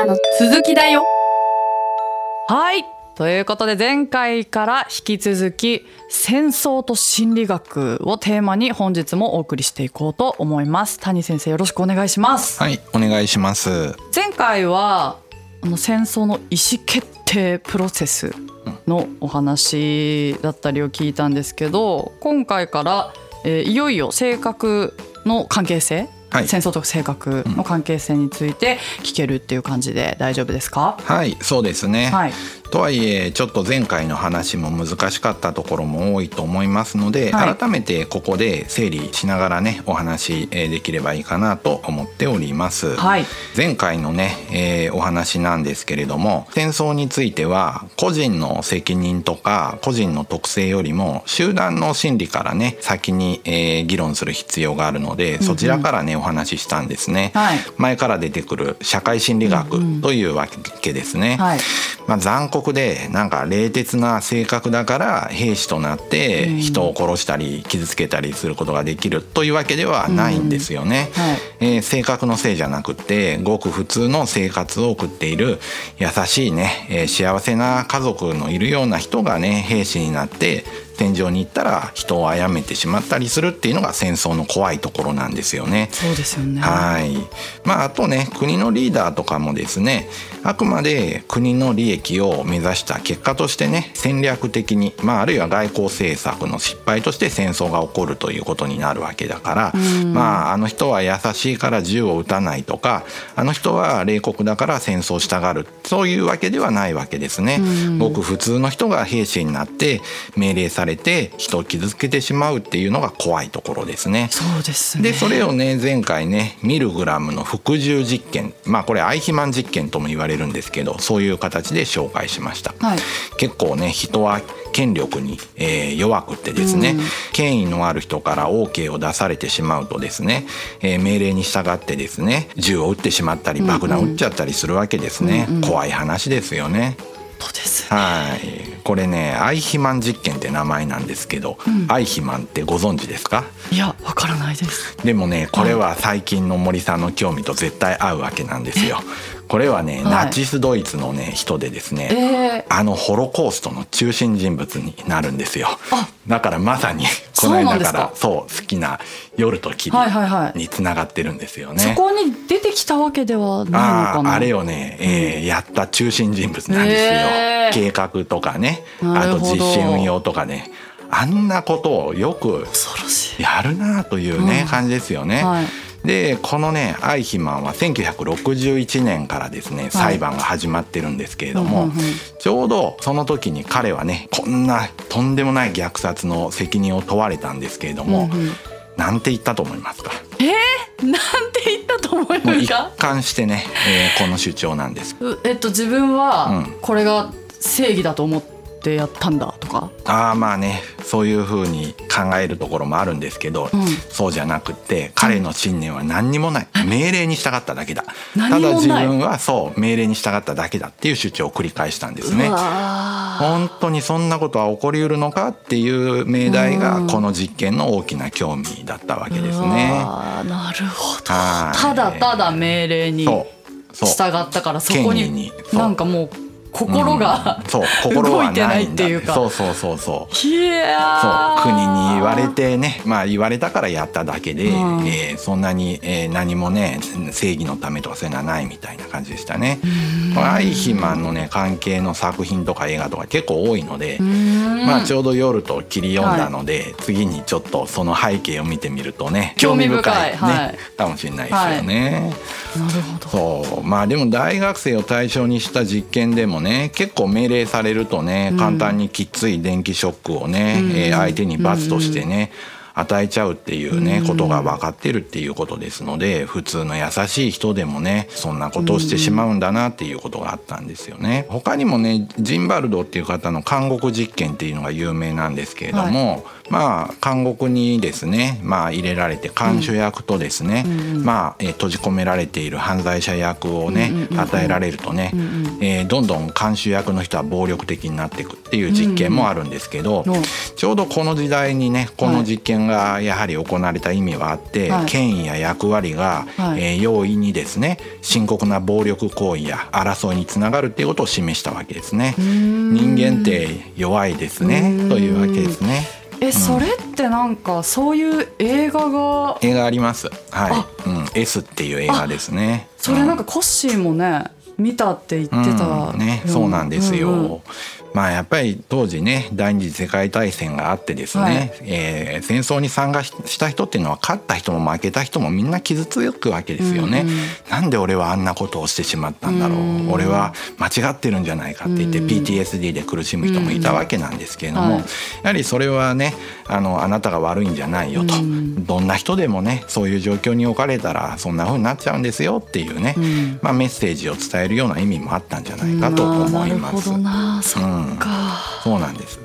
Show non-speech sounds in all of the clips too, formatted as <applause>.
からの続きだよ。はい。ということで前回から引き続き戦争と心理学をテーマに本日もお送りしていこうと思います。谷先生よろしくお願いします。はいお願いします。前回はあの戦争の意思決定プロセスのお話だったりを聞いたんですけど今回から、えーいよいよ性格の関係性、はい。戦争と性格の関係性について聞けるっていう感じで大丈夫ですか、はいそうですね、はいとはいえちょっと前回の話も難しかったところも多いと思いますので、はい改めてここで整理しながらねお話えーできればいいかなと思っております。はい前回のね、えーお話なんですけれども戦争については個人の責任とか個人の特性よりも集団の心理からね先に、えー議論する必要があるのでそちらからね、お話ししたんですね。はい前から出てくる社会心理学というわけですね。はいまあ、残酷でなんか冷徹な性格だから兵士となって人を殺したり傷つけたりすることができるというわけではないんですよね。はい。えー性格のせいじゃなくてごく普通の生活を送っている優しいね、えー幸せな家族のいるような人がね兵士になって戦場に行ったら人を殺めてしまったりするっていうのが戦争の怖いところなんですよね。そうですよねはい。まああとね国のリーダーとかもですねあくまで国の利益を目指した結果としてね戦略的にまああるいは外交政策の失敗として戦争が起こるということになるわけだからまああの人は優しいから銃を撃たないとかあの人は冷酷だから戦争したがるそういうわけではないわけですね。ごく普通の人が兵士になって命令されて人を傷つけてしまうっていうのが怖いところですね。そうですね。でそれをね前回ねミルグラムの服従実験まあこれアイヒマン実験とも言われるんですけどそういう形で紹介しました、はい。結構ね人は権力に、えー弱くってですね、権威のある人から OK を出されてしまうとですね、えー命令に従ってですね銃を撃ってしまったり爆弾を撃っちゃったりするわけですね、怖い話ですよね。そうですはい。これねアイヒマン実験って名前なんですけど、アイヒマンってご存知ですか？いやわからないです。でもねこれは最近の森さんの興味と絶対合うわけなんですよ。これはね、はい。ナチスドイツのね人でですね、えあのホロコーストの中心人物になるんですよ。あ。だからまさにこの間からそう好きな夜と霧はいはいはいにつながってるんですよね。そこに出てきたわけではないのあかな？ああれをね、えーやった中心人物なんですよ、へー。計画とかねあと実践運用とかね。あんなことをよくやるなというね、うん。感じですよね。はいでこのねアイヒマンは1961年からですね裁判が始まってるんですけれども、ちょうどその時に彼はねこんなとんでもない虐殺の責任を問われたんですけれども、うんうん。なんて言ったと思いますか？なんて言ったと思いますか？貫してね、えーこの主張なんです。うえっと自分はうん。これが正義だと思ってやったんだとか？ああまあねそういうふうに考えるところもあるんですけど、うん。そうじゃなくって彼の信念は何にもない。命令に従っただけだ。何ただ自分はそう命令に従っただけだっていう主張を繰り返したんですね。本当にそんなことは起こりうるのかっていう命題うん。がこの実験の大きな興味だったわけですね。わー。なるほど。はい。ただただ命令に従ったからそこになんかもう心が、そう心はないんだ。動いてないっていうか。そうそうそうそう。そう国に言われてね。まあ言われたからやっただけで、うん。えーそんなに、えー何もね正義のためとかそういうのはないみたいな感じでしたね。アイヒマンのね関係の作品とか映画とか結構多いので、まあちょうど夜と切り読んだので、次にちょっとその背景を見てみるとね興味深い。ね、はい。かもしれないですよね。なるほど。そう。まあでも大学生を対象にした実験でもね結構命令されるとね簡単にきつい電気ショックをね、えー相手に罰としてね、与えちゃうっていうねことが分かってるっていうことですので普通の優しい人でもねそんなことをしてしまうんだなっていうことがあったんですよね。他にもねジンバルドっていう方の監獄実験っていうのが有名なんですけれども、まあ監獄にですね、まあ、入れられて看守役とですね、まあ、えー閉じ込められている犯罪者役をね、与えられるとね、えーどんどん看守役の人は暴力的になっていくっていう実験もあるんですけど、うん。ちょうどこの時代にねこの実験験がやはり行われた意味はあって、はい権威や役割が、はいえー容易にですね深刻な暴力行為や争いにつながるっていうことを示したわけですね。人間って弱いですねというわけですね。えそれってなんかそういう映画が？映画あります。はい。うん、S っていう映画ですね。それなんかコッシーもね見たって言ってた、うんね、そうなんですよ。うんうんまあやっぱり当時ね第二次世界大戦があってですね、はい。えー戦争に参加しした人っていうのは勝った人も負けた人もみんな傷つくわけですよね。うんうん。なんで俺はあんなことをしてしまったんだろう、うん俺は間違ってるんじゃないかって言って、うん PTSD で苦しむ人もいたわけなんですけれども、はいやはりそれはねあのあなたが悪いんじゃないよと、うんどんな人でもねそういう状況に置かれたらそんな風になっちゃうんですよっていうね、うん。まあ、メッセージを伝えるような意味もあったんじゃないかと思います。そうなんです。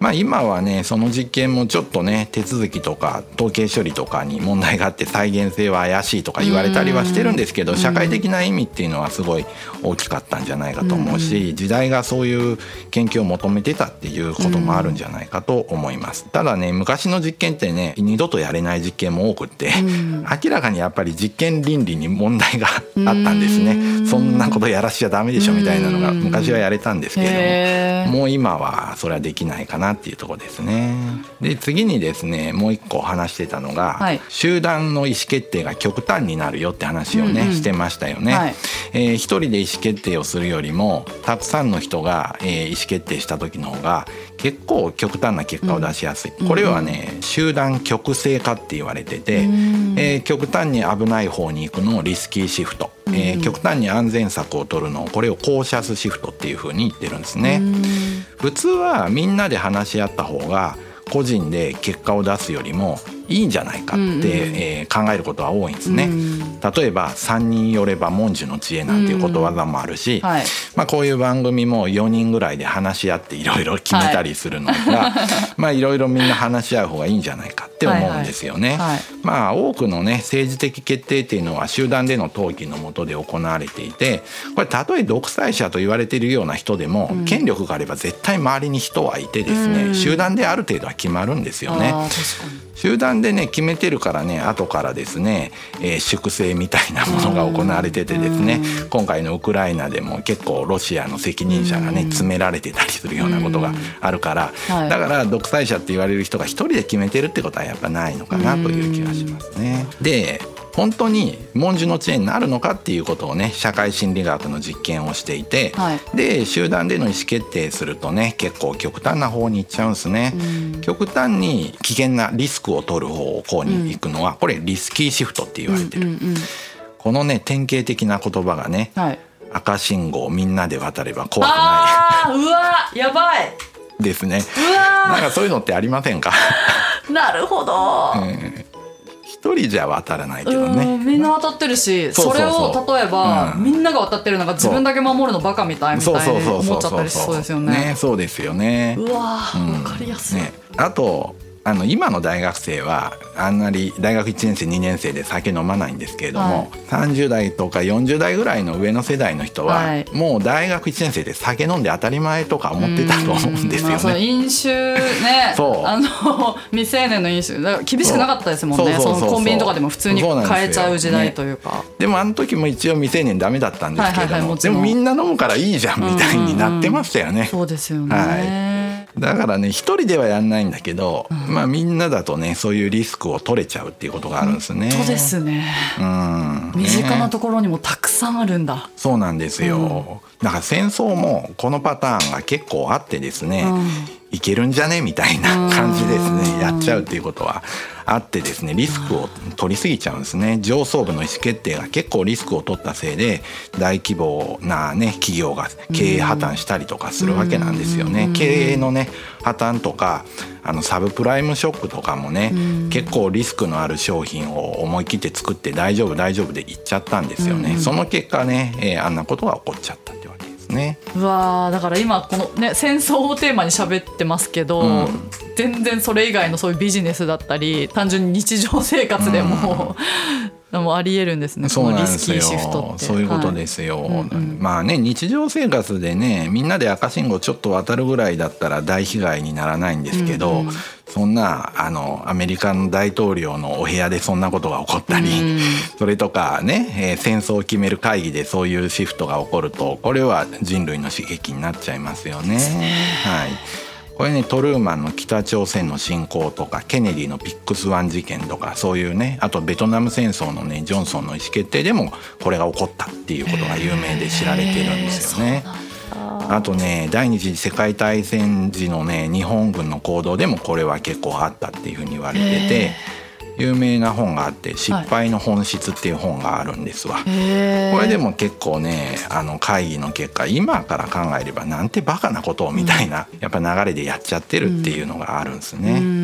まあ今はねその実験もちょっとね手続きとか統計処理とかに問題があって再現性は怪しいとか言われたりはしてるんですけど社会的な意味っていうのはすごい大きかったんじゃないかと思うし時代がそういう研究を求めてたっていうこともあるんじゃないかと思います。ただね昔の実験ってね二度とやれない実験も多くって明らかにやっぱり実験倫理に問題があったんですね。そんなことやらしちゃダメでしょみたいなのが昔はやれたんですけれども。もう今はそれはできないかなっていうところですね。で次にですねもう一個話してたのが、はい。集団の意思決定が極端になるよって話をね、うんうん。してましたよね。はい。えー一人で意思決定をするよりもたくさんの人が、えー意思決定した時の方が結構極端な結果を出しやすい、これはね集団極性化って言われてて、えー極端に危ない方に行くのをリスキーシフト、えー極端に安全策を取るのをこれをコーシャスシフトっていうふうに言ってるんですね。普通はみんなで話し合った方が個人で結果を出すよりもいいんじゃないかって、うんうん。えー考えることは多いんですね。うん。例えば「三人寄れば文殊の知恵」なんていうことわざもあるし、はい。まあ、こういう番組も4人ぐらいで話し合っていろいろ決めたりするのが、<laughs> まあいろいろみんな話し合う方がいいんじゃないかって思うんですよね。はい。はいまあ多くのね政治的決定っていうのは集団での討議のもとで行われていてこれたとえ独裁者と言われているような人でも、権力があれば絶対周りに人はいてですね、うん。集団である程度は決まるんですよね。集団でね決めてるからね後からですね、えー粛清みたいなものが行われててですね今回のウクライナでも結構ロシアの責任者がね詰められてたりするようなことがあるからはい。だから独裁者って言われる人が一人で決めてるってことはやっぱないのかなという気がしますね。で本当に文殊の知恵になるのかっていうことをね社会心理学の実験をしていて、はい。で集団での意思決定するとね結構極端な方に行っちゃうんですね。極端に危険なリスクを取る方向に行くのは、これリスキーシフトって言われてる、うんうんこのね典型的な言葉がねはい。赤信号をみんなで渡れば怖くなあーうわやばい。いですね。なんかそういうのってありませんか？<laughs> なるほど、一人じゃ渡らないけどうねんみんな渡ってるしそれを例えば、うん。みんなが渡ってるのが自分だけ守るのバカみたいみたいに思っちゃったりしそうですよね。そうですよね。うわーうん。わかりやすい。ね、あとあの今の大学生はあんまり大学1年生2年生で酒飲まないんですけれども、30代とか40代ぐらいの上の世代の人は、はい。もう大学1年生で酒飲んで当たり前とか思ってたと思うんですよまあ。飲酒ね。<laughs> そう。あの <laughs> 未成年の飲酒。厳しくなかったですもんね。コンビニとかでも普通に買えちゃう時代というか。でもあの時も一応未成年ダメだったんですけれども,、はいはいはいもでもみんな飲むからいいじゃんみたいになってましたよね。そうですよね。はいだからね一人ではやんないんだけど、まあみんなだとねそういうリスクを取れちゃうっていうことがあるんですね。そうですね。うん身近なねところにもたくさんあるんだ。そうなんですよ、だから戦争もこのパターンが結構あってですね、うん。いけるんじゃね？みたいな感じですうんね。やっちゃうっていうことはあってですねリスクを取りすぎちゃうんですね。上層部の意思決定が結構リスクを取ったせいで大規模なね企業が経営破綻したりとかするわけなんですよね。経営のね破綻とかあのサブプライムショックとかもね結構リスクのある商品を思い切って作って大丈夫大丈夫で言っちゃったんですよね。その結果ね、えーあんなことが起こっちゃったね。うわーだから今このね戦争をテーマに喋ってますけど、うん全然それ以外のそういうビジネスだったり単純に日常生活でも、もうありえるんですね。そうこなんですよ。そういうことす、ですよ、うんうんまあね日常生活でねみんなで赤信号ちょっと渡るぐらいだったら大被害にならないんですけど、うんうん。そんなあのアメリカの大統領のお部屋でそんなことが起こったり、うんそれとかね、えー戦争を決める会議でそういうシフトが起こるとこれは人類の悲劇になっちゃいますよね。はいこれねトルーマンの北朝鮮の侵攻とかケネディのピッグス湾事件とかそういうねあとベトナム戦争のねジョンソンの意思決定でもこれが起こったっていうことが有名で知られてるんですよね。あとね第二次世界大戦時のね日本軍の行動でもこれは結構あったっていうふうに言われてて有名な本があって「失敗の本質」っていう本があるんですわ。へーこれでも結構ねあの会議の結果今から考えればなんてバカなことをみたいな、やっぱ流れでやっちゃってるっていうのがあるんですね。うんうん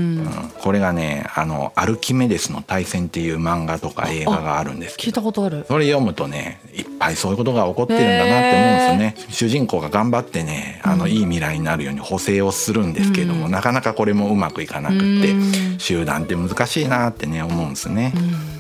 これがねあの「アルキメデスの対戦」っていう漫画とか映画があるんですけ聞いどたことある。それ読むとねいっぱいそういうことが起こってるんだなって思うんですよね。主人公が頑張ってねあの、いい未来になるように補正をするんですけども、なかなかこれもうまくいかなくって、うん。集団って難しいなってね思うんですね。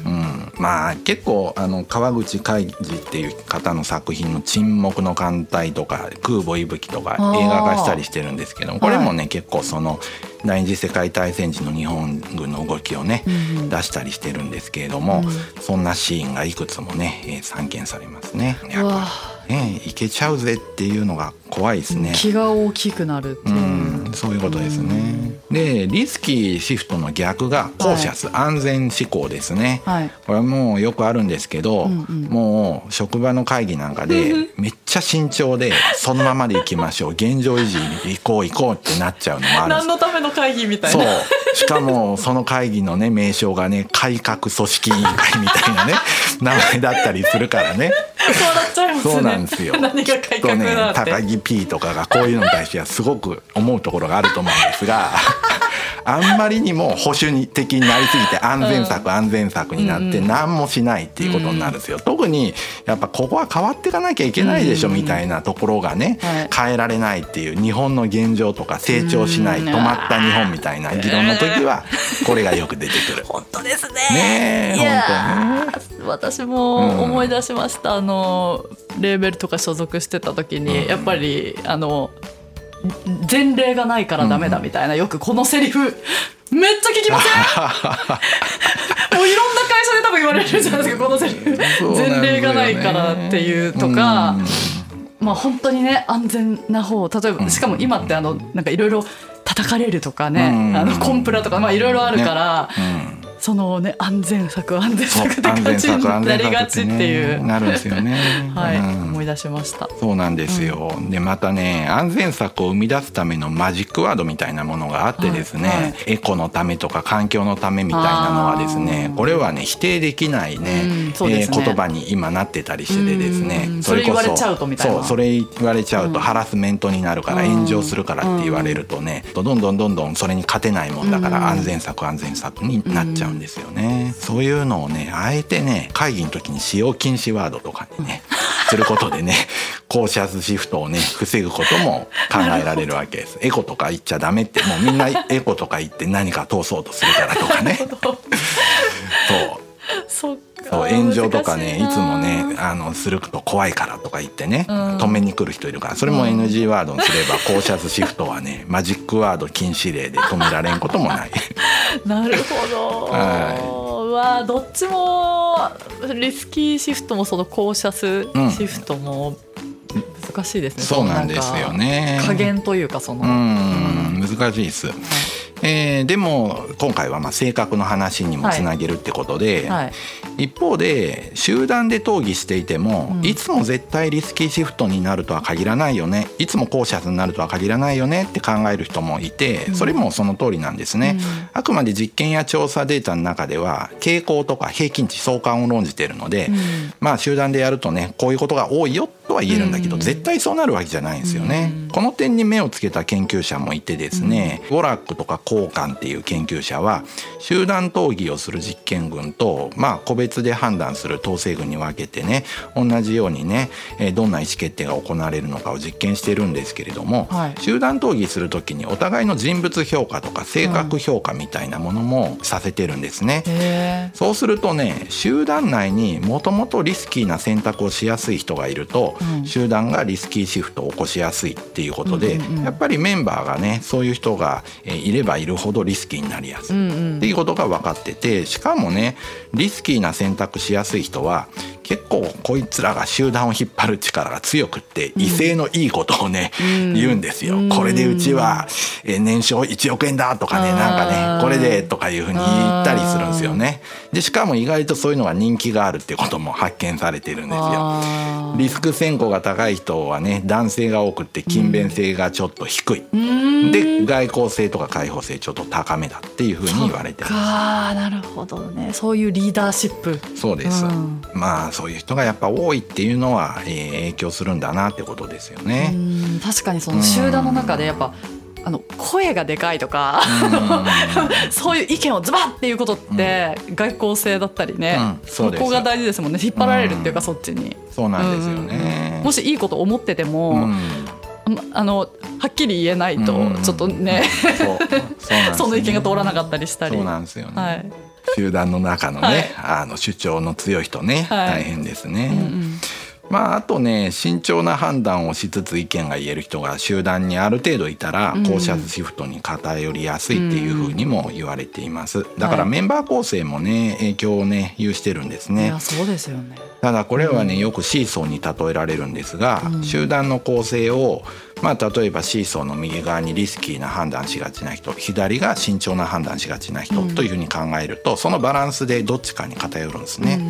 うん、まあ結構あの川口海二っていう方の作品の「沈黙の艦隊」とか「空母息吹」とか映画化したりしてるんですけどこれもね、結構その第二次世界大戦時の日本軍の動きをね、うん出したりしてるんですけれども、うん。そんなシーンがいくつもね、えー散見されますね。やっぱり。ねいけちゃうぜっていうのが怖いですね。気が大きくなるっていう。う、ん、そういうことですね。でリスキーシフトの逆がコーシャス、安全志向ですね。はい。これはもうよくあるんですけど、うんうん。もう職場の会議なんかでめっちゃ慎重でそのままでいきましょう。<laughs> 現状維持に行こう行こうってなっちゃうのもある。何のための会議みたいそう。なしかもその会議のね名称がね改革組織委員会みたいなね <laughs> 名前だったりするからね。そうなっちゃいますね。そうなんですよ。<laughs> 何が改革だって、高木 P とかがこういうのに対してはすごく思うところがあると思うんですが <laughs> あんまりにも保守的になりすぎて安全策、安全策になって何もしないっていうことになるんですよ。特にやっぱここは変わっていかなきゃいけないでしょみたいなところがね、はい。変えられないっていう日本の現状とか成長しないうん。止まった日本みたいな議論の時はこれがよく出てくる。<laughs> 本当ですね。ね本ー私も思い出しました、あのレーベルとか所属してた時に、うん。やっぱりあの前例がないからダメだみたいな、よくこのセリフめっちゃ聞きません？<laughs> もういろんな会社で多分言われるじゃないですかこのセリフ。前例がないからっていうとか、まあ本当にね安全な方例えばしかも今ってあのなんかいろいろ叩かれるとかね、うん。あのコンプラとかまあいろいろあるから、うんそのね安全策安全そう策って感じになりがちっていう、ねなるんですよね。<laughs> はい、うん。思い出しました。そうなんですよ、でまたね安全策を生み出すためのマジックワードみたいなものがあってですね、はいはい。エコのためとか環境のためみたいなのはですねこれはね否定できないね,、うんね。えー言葉に今なってたりしててですね。うんこそれ言われちゃうとみたいな。そうそれ言われちゃうとうん。ハラスメントになるからうん。炎上するからって言われるとねどんどんどんどんそれに勝てないもんだかうん。ら安全策安全策になっちゃうんですよね。そういうのをねあえてね会議の時に使用禁止ワードとかにね <laughs> することでねコーシャスシフトをね防ぐことも考えられるわけです。エコとか言っちゃダメってもうみんなエコとか言って何か通そうとするからとかね。<laughs> <laughs> そうそう炎上とかねいつもねなあのすると怖いからとか言ってね、うん。止めに来る人いるから。それもうん NG ワードにすればコーシャスシフトはねマジックワード禁止令で止められんこともない。<laughs> なるほど、はうわどっちもリスキーシフトもそのコーシャスシフトも難しいですね、そうなんですよね。加減というかその、うん。難しいです。えーでも今回はまあ性格の話にもつなげるってことで、はい。一方で集団で討議していても、うん。いつも絶対リスキーシフトになるとは限らないよね。いつもコーシャスになるとは限らないよね。って考える人もいてうん。それもその通りなんですね、うん。あくまで実験や調査データの中では傾向とか平均値相関を論じているので、うん。まあ集団でやるとねこういうことが多いよとは言えるんだけど、うん。絶対そうなるわけじゃないんですよね、うん。この点に目をつけた研究者もいてですね、ウォラックとかコーカンっていう研究者は集団討議をする実験群とまあ個別で判断する統制群に分けてね同じようにねえーどんな意思決定が行われるのかを実験しているんですけれども、はい。集団討議する時にお互いの人物評価とか性格評価みたいなものもさせてるんですね。へそうするとね集団内にもともとリスキーな選択をしやすい人がいると、うん。集団がリスキーシフトを起こしやすいっていうことで、やっぱりメンバーがねそういう人がいればいるほどリスキーになりやすい、っていうことが分かっててしかもねリスキーな選択しやすい人は結構こいつらが集団を引っ張る力が強くって威勢のいいことをね、うん、言うんですよ。これでうちは年商1億円だとかねなんかねこれでとかいうふうに言ったりするんですよね。でしかも意外とそういうのが人気があるってことも発見されてるんですよ。リスク選考が高い人はね男性が多くて勤勉性がちょっと低い。で外交性とか開放性ちょっと高めだっていうふうに言われてるあなるほどね。そういうリーダーシップ。そうです、うん、まあそういう人がやっぱ多いっていうのは、えー、影響するんだなってことですよね。確かにその集団の中でやっぱ、あの声がでかいとか <laughs> そういう意見をズバッっていうことって外交性だったりね、うん、そこが大事ですもんね。引っ張られるっていうか、そっちに。そうなんですよね、もしいいこと思ってても、あのはっきり言えないとちょっとね、その <laughs> 意見が通らなかったりしたり。そうなんですよね、はい。集団の中のね、はい、あの主張の強い人ね、はい、大変ですね。うんうんまあ、あとね慎重な判断をしつつ意見が言える人が集団にある程度いたら校舎シフトに偏りやすいっていうふうにも言われています。だからメンバー構成もね影響をね有してるんですね。そうですよね。ただこれはねよくシーソーに例えられるんですが、集団の構成をまあ、例えばシーソーの右側にリスキーな判断しがちな人左が慎重な判断しがちな人というふうに考えると、そのバランスでどっちかに偏るんですね。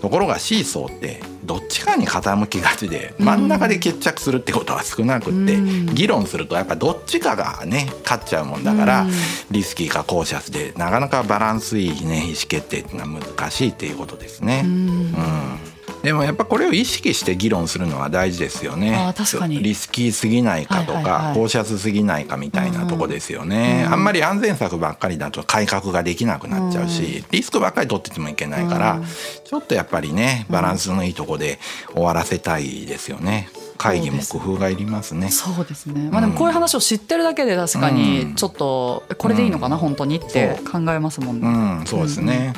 ところがシーソーってどっちかに傾きがちで真ん中で決着するってことは少なくって、議論するとやっぱどっちかがね勝っちゃうもんだから、リスキーかコーシャスでなかなかバランスいいね意思決定っていうのは難しいっていうことですね。うんでもやっぱこれを意識して議論するのは大事ですよね。あ確かに。リスキーすぎないかとか、放射すぎないかみたいなとこですよね、あんまり安全策ばっかりだと改革ができなくなっちゃうし、リスクばっかり取っててもいけないから、ちょっとやっぱりねバランスのいいとこで終わらせたいですよね。会議も工夫がいりますね。そうですね。まあでもこういう話を知ってるだけで確かにちょっとこれでいいのかな、本当にって考えますもんね。うん、そうですね。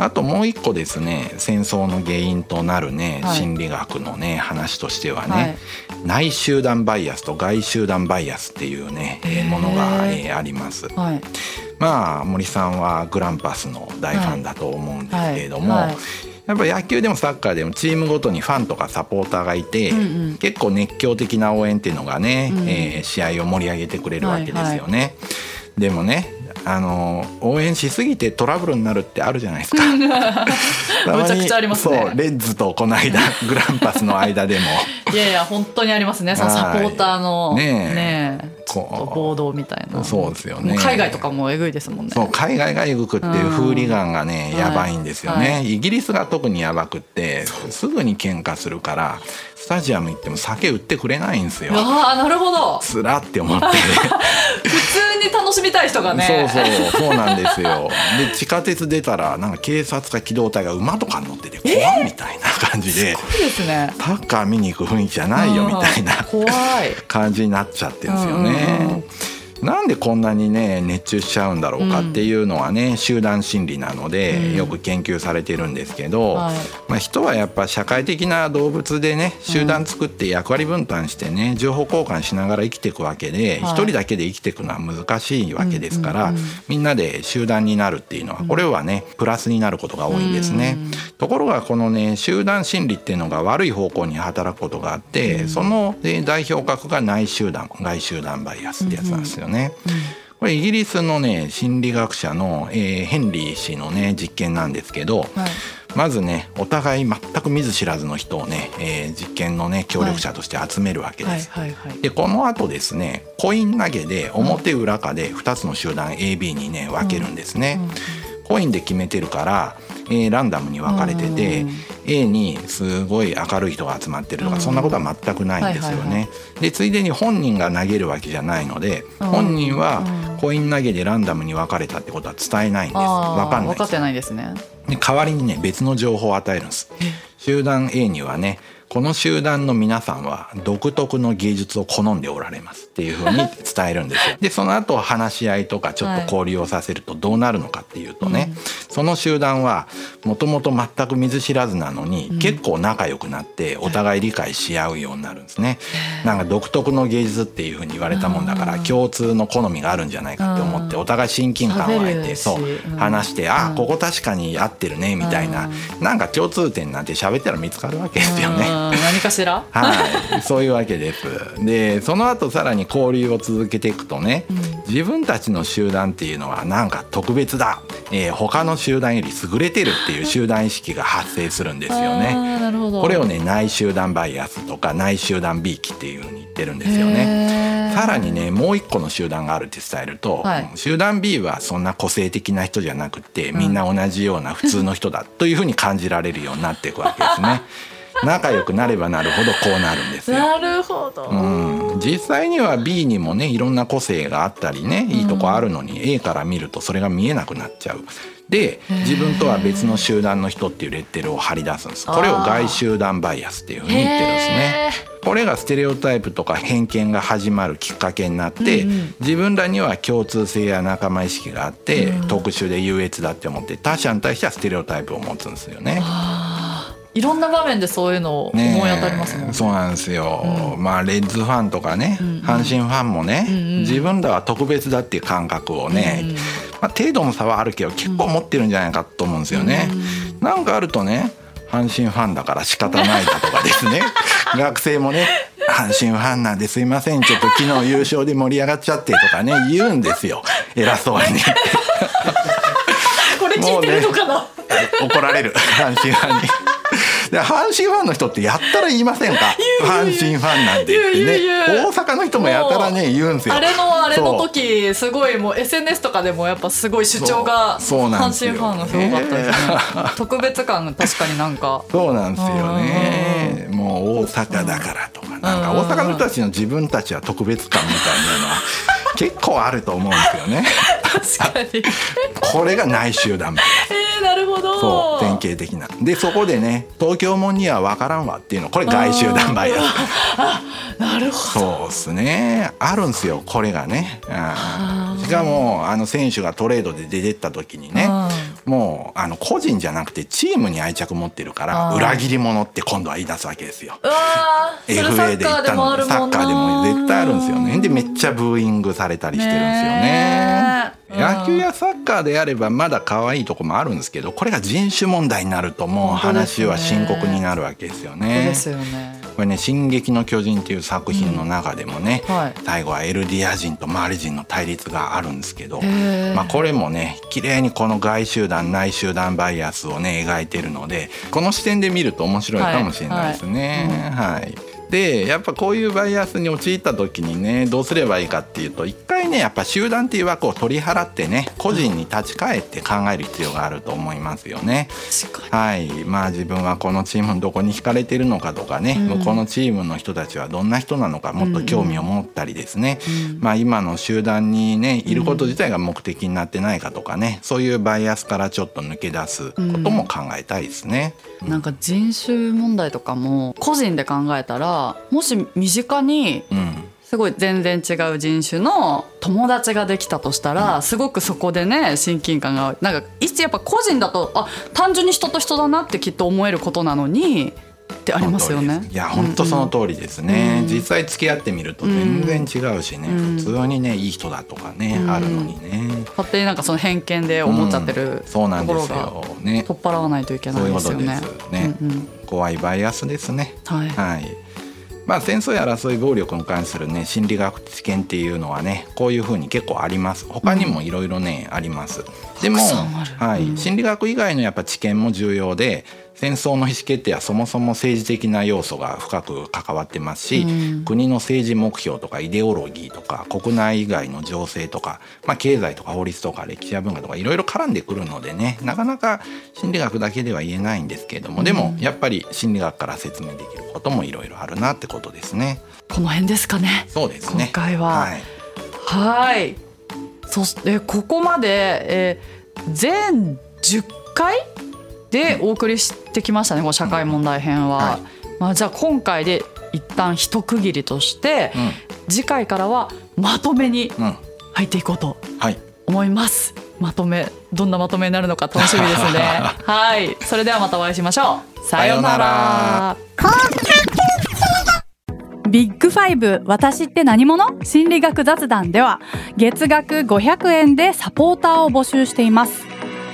あともう一個ですね戦争の原因となるね、はい、心理学のね話としてはね、はい、内集団バイアスと外集団バイアスっていうねものが、えー、あります。はい、まあ森さんはグランパスの大ファンだと思うんですけれども。やっぱ野球でもサッカーでもチームごとにファンとかサポーターがいて、うんうん、結構熱狂的な応援っていうのがね、うん、えー、試合を盛り上げてくれるわけですよね。はいはい、でもねあの応援しすぎてトラブルになるってあるじゃないですか。<laughs> むちゃくちゃありますね。そうレッズとこの間 <laughs> グランパスの間でも。いやいや本当にありますね。そのサポーターのねね暴動みたいな。そうですよね。海外とかもえぐいですもんね。そう海外がえぐくっていうフーリガンがね、やばいんですよね、はい、イギリスが特にやばくってすぐに喧嘩するからスタジアム行っても酒売ってくれないんですよ。ああなるほど。つらって思って。<laughs> 普通に楽しみたい人がね。そうそうそうなんですよ。で地下鉄出たらなんか警察か機動隊が馬とか乗ってて怖いみたいな感じで。すごいですね。タッカー見に行く雰囲気じゃないよみたいな怖い <laughs> 感じになっちゃってるんですよね。なんでこんなにね熱中しちゃうんだろうかっていうのはね、うん、集団心理なのでよく研究されてるんですけど、うんはい、まあ、人はやっぱ社会的な動物でね集団作って役割分担してね情報交換しながら生きていくわけで一、はい、人だけで生きていくのは難しいわけですから、みんなで集団になるっていうのはこれはねプラスになることが多いんですね。ところがこのね集団心理っていうのが悪い方向に働くことがあって、その代表格が内集団外集団バイアスってやつなんですよね。これイギリスのね心理学者の、えー、ヘンリー氏のね実験なんですけど、はい、まずねお互い全く見ず知らずの人をね、えー、実験のね協力者として集めるわけです。でこの後ですねコイン投げで表裏かで2つの集団 AB にね分けるんですね。コインで決めてるからえー、ランダムに分かれてて、A にすごい明るい人が集まってるとか、そんなことは全くないんですよね。でついでに本人が投げるわけじゃないので、本人はコイン投げでランダムに分かれたってことは伝えないんです。分かんない分かってないですね。で代わりにね別の情報を与えるんです。集団 A にはねこの集団の皆さんは独特の芸術を好んでおられますっていうふうに伝えるんですよ。<laughs> でその後話し合いとかちょっと交流をさせるとどうなるのかっていうとね、その集団はもともと全く見ず知らずなのに、結構仲良くなってお互い理解し合うようになるんですね。<laughs> なんか独特の芸術っていうふうに言われたもんだから共通の好みがあるんじゃないかって思ってお互い親近感を湧いてそう。話してあここ確かに合ってるねみたいな。なんか共通点なんて喋ったら見つかるわけですよね。何かしら？はい。そういうわけです。でその後さらに交流を続けていくとね、自分たちの集団っていうのはなんか特別だ、えー、他の集団より優れてるっていう <laughs> 集団意識が発生するんですよね。これをね内集団バイアスとか内集団びいきっていうふうに言ってるんですよね。さらにねもう一個の集団があるって伝えると、はい集団 B はそんな個性的な人じゃなくてみんな同じような普通の人だというふうに感じられるようになっていくわけですね。<laughs> 仲良くなればなるほどこうなるんですよ。なるほど、うん、実際には B にもねいろんな個性があったりねいいとこあるのに A から見るとそれが見えなくなっちゃう。で自分とは別の集団の人っていうレッテルを貼り出すんです。これを外集団バイアスっていうふうに言ってるんですね。これがステレオタイプとか偏見が始まるきっかけになって、自分らには共通性や仲間意識があって、特殊で優越だって思って他者に対してはステレオタイプを持つんですよね。いろんな場面でそういうの思い当たりますもんね。そうなんですよ、まあレッズファンとかね、阪神ファンもね、自分らは特別だっていう感覚をね、まあ、程度の差はあるけど結構持ってるんじゃないかと思うんですよね。なんかあるとね阪神ファンだから仕方ないだとかですね。<laughs> 学生もね阪神ファンなんですいませんちょっと昨日優勝で盛り上がっちゃってとかね言うんですよ。偉そうに。ね <laughs> これ聞いてるのかな、怒られる。阪神ファンに。で阪神ファンの人ってやったら言いませんか？<laughs> 阪神ファンなんて言ってね。大阪の人もやたらね言うんですよ。あれのあれの時すごいもう SNS とかでもやっぱすごい主張が阪神ファンがすごかったですね、<laughs> 特別感が確かになんか。そうなんですよね。もう大阪だからとかなんか大阪の人たちの自分たちは特別感みたいなのは結構あると思うんですよね。<laughs> 確かに。これが内集団バイアスえー、なるほど。そう典型的な。でそこでね東京もんには分からんわっていうの。これ外集団バイアスなるほそうですね。あるんですよこれがね。しかもあの選手がトレードで出てった時にねもうあの個人じゃなくてチームに愛着持ってるから裏切り者って今度は言い出すわけですよ。FA でで行ったの。にサッカーでも絶対あるんですよね。でめっちゃブーイングされたりしてるんですよね野球やサッカーであればまだ可愛いとこもあるんですけどこれが人種問題になるともう話は深刻になるわけですよそうでね。すよね。これね「進撃の巨人」っていう作品の中でもね、はい。最後はエルディア人とマリ人の対立があるんですけどまあ、これもね綺麗にこの外集団内集団バイアスをね描いてるのでこの視点で見ると面白いかもしれないですね。はい。でやっぱこういうバイアスに陥った時にねどうすればいいかっていうと一回ねやっぱ集団っていう枠を取り払ってね個人に立ち返って考える必要があると思いますよね。はい、まあ自分はこのチームのどこに惹かれてるのかとかね、向こうのチームの人たちはどんな人なのかもっと興味を持ったりですね、まあ今の集団にねいること自体が目的になってないかとかねそういうバイアスからちょっと抜け出すことも考えたいですね。になんか人種問題とかも個人で考えたらもし身近にうんすごい全然違う人種の友達ができたとしたら、すごくそこでね親近感がなんか一やっぱ個人だとあ単純に人と人だなってきっと思えることなのにってありますよね。いや本当その通りですね、うん実際付き合ってみると全然違うしね、うん普通にねいい人だとかね、うんあるのにね。勝手になんかその偏見で思っちゃってうるんそうなんですよね。取っ払わないといけないですよねことです。ね。うんうん怖いバイアスですね。はいはい。まあ戦争や争い暴力に関するね心理学知見っていうのはねこういうふうに結構あります。他にもいろいろね、あります。でも、はい。うん。心理学以外のやっぱ知見も重要で戦争の意思決定はそもそも政治的な要素が深く関わってますし、うん国の政治目標とかイデオロギーとか国内以外の情勢とか、まあ、経済とか法律とか歴史や文化とかいろいろ絡んでくるのでねなかなか心理学だけでは言えないんですけれども、でもやっぱり心理学から説明できることもいろいろあるなってことですね。この辺ですかね。そうですね今回ははいはい。そしてここまで、えー全10回でお送りしてきましたね。この社会問題編は。はまあ、じゃあ今回で一旦一区切りとして、次回からはまとめに入っていこうとはい。思います。まとめどんなまとめになるのか楽しみですね。<laughs> はい。それではまたお会いしましょう。さようなら。ビッグファイブ私って何者？心理学雑談では月額500円でサポーターを募集しています